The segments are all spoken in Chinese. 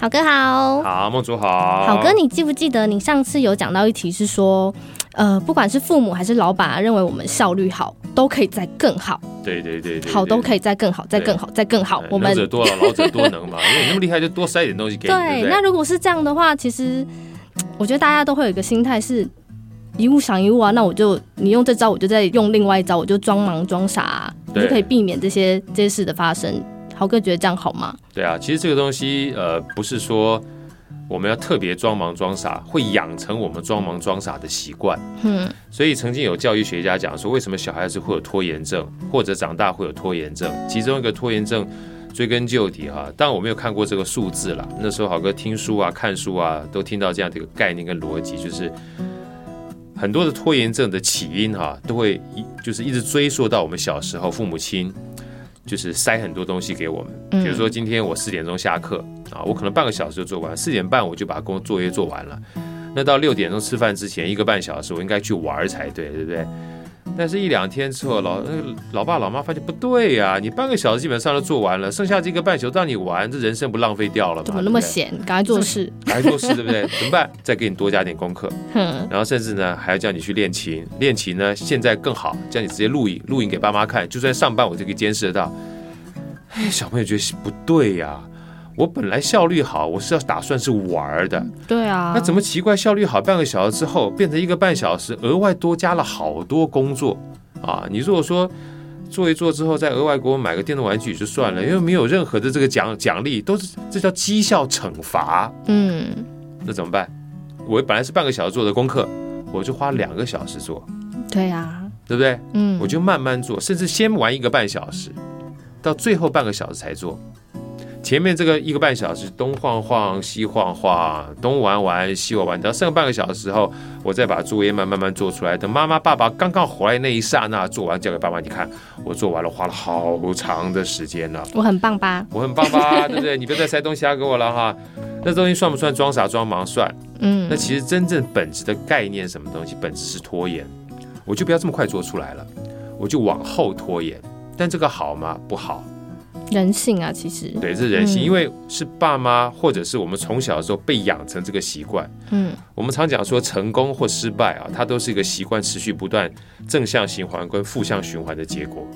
好哥好，好梦竹好，好哥，你记不记得你上次有讲到一题是说，呃，不管是父母还是老板、啊、认为我们效率好，都可以再更好。对对对，对，好都可以再更好，再更好，再更好。我们能者多劳，劳者多能嘛，因为你那么厉害，就多塞点东西给你。对，对，那如果是这样的话，其实我觉得大家都会有一个心态是一物降一物啊。那我就你用这招，我就再用另外一招，我就装忙装傻、啊，你就可以避免这些这些事的发生。豪哥觉得这样好吗？对啊，其实这个东西呃，不是说我们要特别装忙装傻，会养成我们装忙装傻的习惯。嗯，所以曾经有教育学家讲说，为什么小孩子会有拖延症，或者长大会有拖延症？其中一个拖延症追根究底哈，当然我没有看过这个数字了。那时候豪哥听书啊、看书啊，都听到这样的一个概念跟逻辑，就是很多的拖延症的起因哈，都会一就是一直追溯到我们小时候父母亲。就是塞很多东西给我们，比如说今天我四点钟下课啊，我可能半个小时就做完，四点半我就把工作业做完了，那到六点钟吃饭之前一个半小时我应该去玩才对，对不对？但是，一两天之后，老老爸老妈发现不对呀、啊，你半个小时基本上都做完了，剩下这个半小时让你玩，这人生不浪费掉了吗？怎么那么闲？赶快做事，赶快做事，对不对？怎么办？再给你多加点功课，然后甚至呢还要叫你去练琴，练琴呢现在更好，叫你直接录影，录影给爸妈看，就算上班我就可以监视得到。哎，小朋友觉得不对呀、啊。我本来效率好，我是要打算是玩的。对啊，那怎么奇怪？效率好半个小时之后，变成一个半小时，额外多加了好多工作啊！你如果说做一做之后，再额外给我买个电动玩具就算了，因为没有任何的这个奖奖励，都是这叫绩效惩罚。嗯，那怎么办？我本来是半个小时做的功课，我就花两个小时做。对呀，对不对？嗯，我就慢慢做，甚至先玩一个半小时，到最后半个小时才做。前面这个一个半小时东晃晃西晃晃，东玩玩西玩玩，到剩半个小时后，我再把作业慢慢慢做出来。等妈妈爸爸刚刚回来那一刹那，做完交给爸爸，你看我做完了，花了好长的时间呢。我很棒吧？我很棒吧？对不对？你不要再塞东西给我了哈。那东西算不算装傻装忙？算。嗯。那其实真正本质的概念什么东西？本质是拖延。我就不要这么快做出来了，我就往后拖延。但这个好吗？不好。人性啊，其实对，这是人性，嗯，因为是爸妈或者是我们从小的时候被养成这个习惯。嗯，我们常讲说成功或失败啊，它都是一个习惯持续不断正向循环跟负向循环的结果。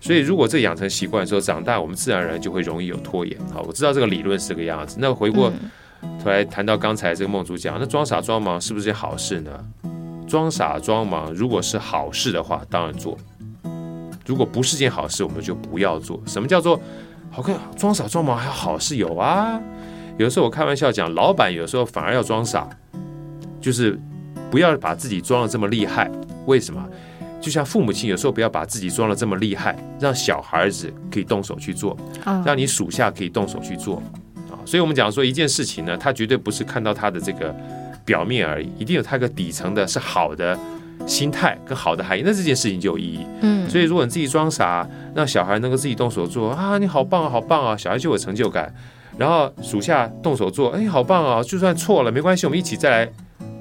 所以如果这养成习惯之后，长大我们自然而然就会容易有拖延。好，我知道这个理论是这个样子。那回过头来谈到刚才这个梦竹讲，那装傻装忙是不是件好事呢？装傻装忙如果是好事的话，当然做。如果不是件好事，我们就不要做。什么叫做好看？装傻装忙还有好事有啊？有时候我开玩笑讲，老板有时候反而要装傻，就是不要把自己装得这么厉害。为什么？就像父母亲有时候不要把自己装得这么厉害，让小孩子可以动手去做，让你属下可以动手去做啊。所以我们讲说一件事情呢，他绝对不是看到他的这个表面而已，一定有他个底层的是好的。心态跟好的含义，那这件事情就有意义。嗯，所以如果你自己装傻，让小孩能够自己动手做啊，你好棒啊，好棒啊，小孩就有成就感。然后属下动手做，哎，好棒啊，就算错了没关系，我们一起再来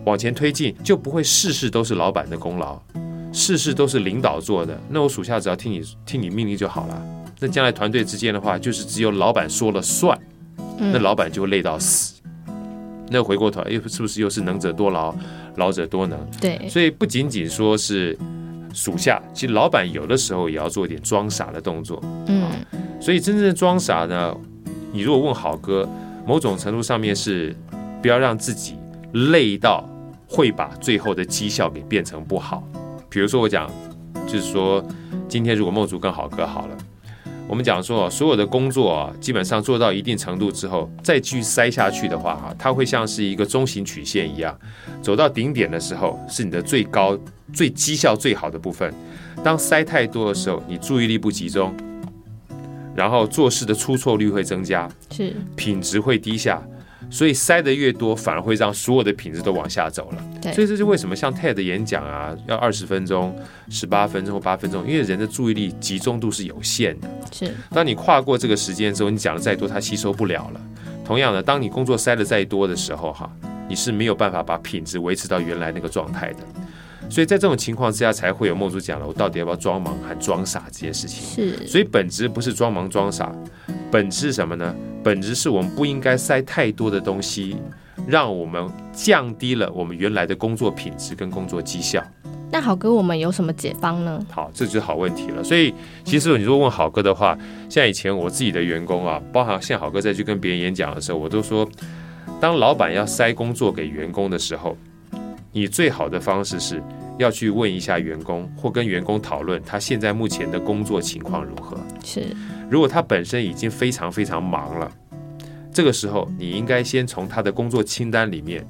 往前推进，就不会事事都是老板的功劳，事事都是领导做的。那我属下只要听你听你命令就好了。那将来团队之间的话，就是只有老板说了算，那老板就会累到死。那回过头来，又是不是又是能者多劳？劳者多能，对，所以不仅仅说是属下，其实老板有的时候也要做一点装傻的动作，嗯，所以真正的装傻呢，你如果问好哥，某种程度上面是不要让自己累到会把最后的绩效给变成不好。比如说我讲，就是说今天如果梦竹跟好哥好了。我们讲说，所有的工作啊，基本上做到一定程度之后，再继续塞下去的话，哈，它会像是一个中型曲线一样，走到顶点的时候，是你的最高、最绩效最好的部分。当塞太多的时候，你注意力不集中，然后做事的出错率会增加，是品质会低下。所以塞得越多，反而会让所有的品质都往下走了。对，所以这是为什么像 TED 演讲啊，要二十分钟、十八分钟或八分钟，因为人的注意力集中度是有限的。是，当你跨过这个时间之后，你讲的再多，它吸收不了了。同样的，当你工作塞得再多的时候，哈，你是没有办法把品质维持到原来那个状态的。所以在这种情况之下，才会有梦主讲了，我到底要不要装忙还装傻这件事情。是，所以本质不是装忙装傻，本质是什么呢？本质是我们不应该塞太多的东西，让我们降低了我们原来的工作品质跟工作绩效。那好哥，我们有什么解方呢？好，这就是好问题了。所以，其实你如果问好哥的话，像以前我自己的员工啊，包含现在郝哥再去跟别人演讲的时候，我都说，当老板要塞工作给员工的时候，你最好的方式是要去问一下员工，或跟员工讨论他现在目前的工作情况如何。是，如果他本身已经非常非常忙了，这个时候你应该先从他的工作清单里面。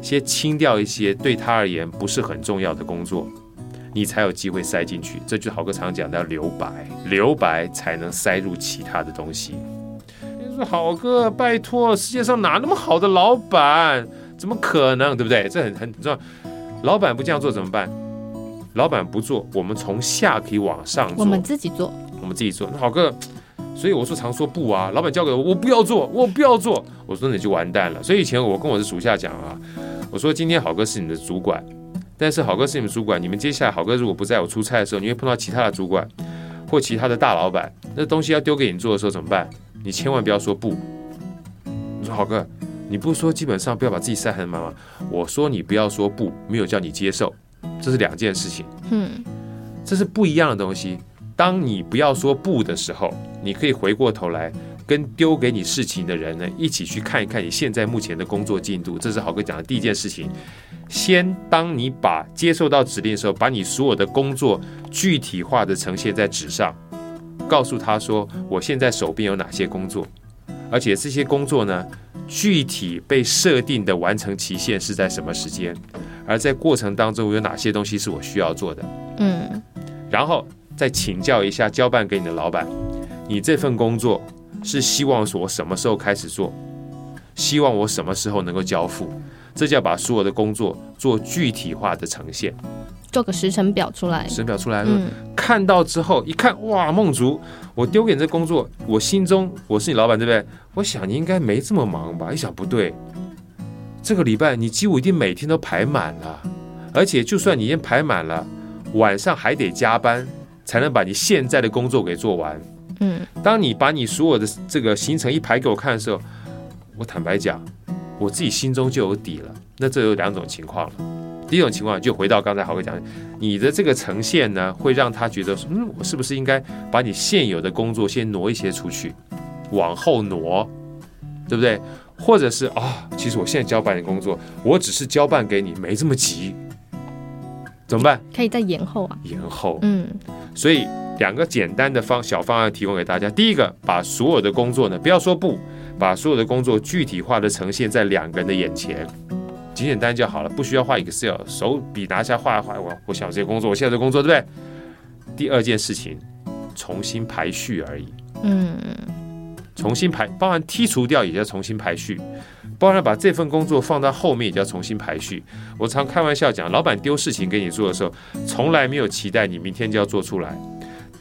先清掉一些对他而言不是很重要的工作，你才有机会塞进去。这就是郝哥常讲的留白，留白才能塞入其他的东西。你说好哥，拜托，世界上哪那么好的老板？怎么可能？对不对？这很很重要。老板不这样做怎么办？老板不做，我们从下可以往上做。我们自己做，我们自己做。那好哥。所以我说常说不啊，老板交给我，我不要做，我不要做。我说那就完蛋了。所以以前我跟我的属下讲啊，我说今天好哥是你的主管，但是好哥是你们主管，你们接下来好哥如果不在我出差的时候，你会碰到其他的主管或其他的大老板，那东西要丢给你做的时候怎么办？你千万不要说不。你说好哥，你不是说基本上不要把自己塞很满吗？我说你不要说不，没有叫你接受，这是两件事情。嗯，这是不一样的东西。当你不要说不的时候，你可以回过头来跟丢给你事情的人呢一起去看一看你现在目前的工作进度。这是豪哥讲的第一件事情。先当你把接受到指令的时候，把你所有的工作具体化的呈现在纸上，告诉他说我现在手边有哪些工作，而且这些工作呢具体被设定的完成期限是在什么时间，而在过程当中有哪些东西是我需要做的。嗯，然后。再请教一下交办给你的老板，你这份工作是希望我什么时候开始做？希望我什么时候能够交付？这叫把所有的工作做具体化的呈现，做个时辰表出来。时辰表出来了，嗯、看到之后一看，哇，梦竹，我丢给你这工作，我心中我是你老板，对不对？我想你应该没这么忙吧？一想不对，这个礼拜你几乎一定每天都排满了，而且就算你已经排满了，晚上还得加班。才能把你现在的工作给做完。嗯，当你把你所有的这个行程一排给我看的时候，我坦白讲，我自己心中就有底了。那这有两种情况了。第一种情况就回到刚才豪哥讲的，你的这个呈现呢，会让他觉得说，嗯，我是不是应该把你现有的工作先挪一些出去，往后挪，对不对？或者是啊、哦，其实我现在交办的工作，我只是交办给你，没这么急。怎么办？可以再延后啊。延后，嗯，所以两个简单的方小方案提供给大家。第一个，把所有的工作呢，不要说不，把所有的工作具体化的呈现在两个人的眼前，简简单就好了，不需要画 Excel，手笔拿下画一画。我我想这些工作，我现在的工作，对不对？第二件事情，重新排序而已。嗯，重新排，包含剔除掉，也要重新排序。包含把这份工作放到后面，也要重新排序。我常开玩笑讲，老板丢事情给你做的时候，从来没有期待你明天就要做出来，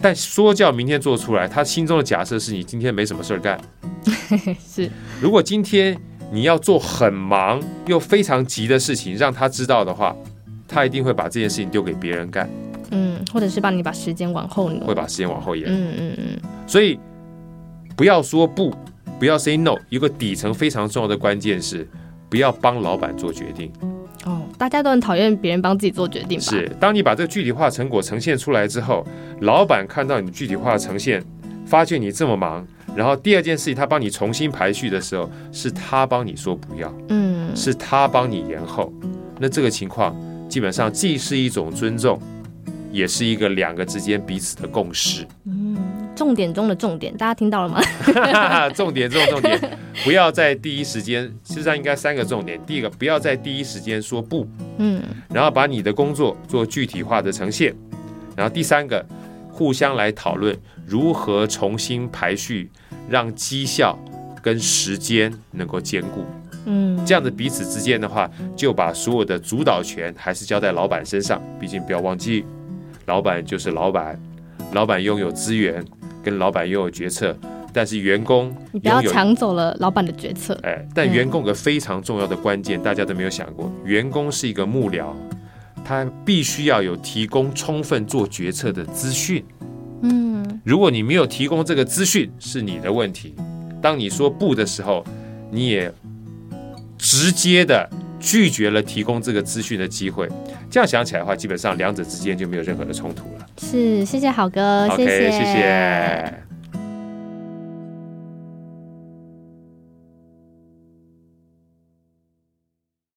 但说叫明天做出来，他心中的假设是你今天没什么事儿干。是，如果今天你要做很忙又非常急的事情，让他知道的话，他一定会把这件事情丢给别人干。嗯，或者是帮你把时间往后挪，会把时间往后延。嗯嗯嗯。所以不要说不。不要 say no，一个底层非常重要的关键是，不要帮老板做决定。哦，大家都很讨厌别人帮自己做决定吧？是，当你把这个具体化成果呈现出来之后，老板看到你具体化的呈现，发现你这么忙，然后第二件事情他帮你重新排序的时候，是他帮你说不要，嗯，是他帮你延后。那这个情况基本上既是一种尊重，也是一个两个之间彼此的共识。嗯重点中的重点，大家听到了吗？重点中的重点，不要在第一时间，实际上应该三个重点。第一个，不要在第一时间说不，嗯，然后把你的工作做具体化的呈现。然后第三个，互相来讨论如何重新排序，让绩效跟时间能够兼顾。嗯，这样子彼此之间的话，就把所有的主导权还是交在老板身上。毕竟不要忘记，老板就是老板，老板拥有资源。跟老板拥有决策，但是员工你不要抢走了老板的决策。哎，但员工有个非常重要的关键，大家都没有想过，员工是一个幕僚，他必须要有提供充分做决策的资讯。嗯，如果你没有提供这个资讯，是你的问题。当你说不的时候，你也直接的拒绝了提供这个资讯的机会。这样想起来的话，基本上两者之间就没有任何的冲突了。是，谢谢好哥，谢谢，谢谢。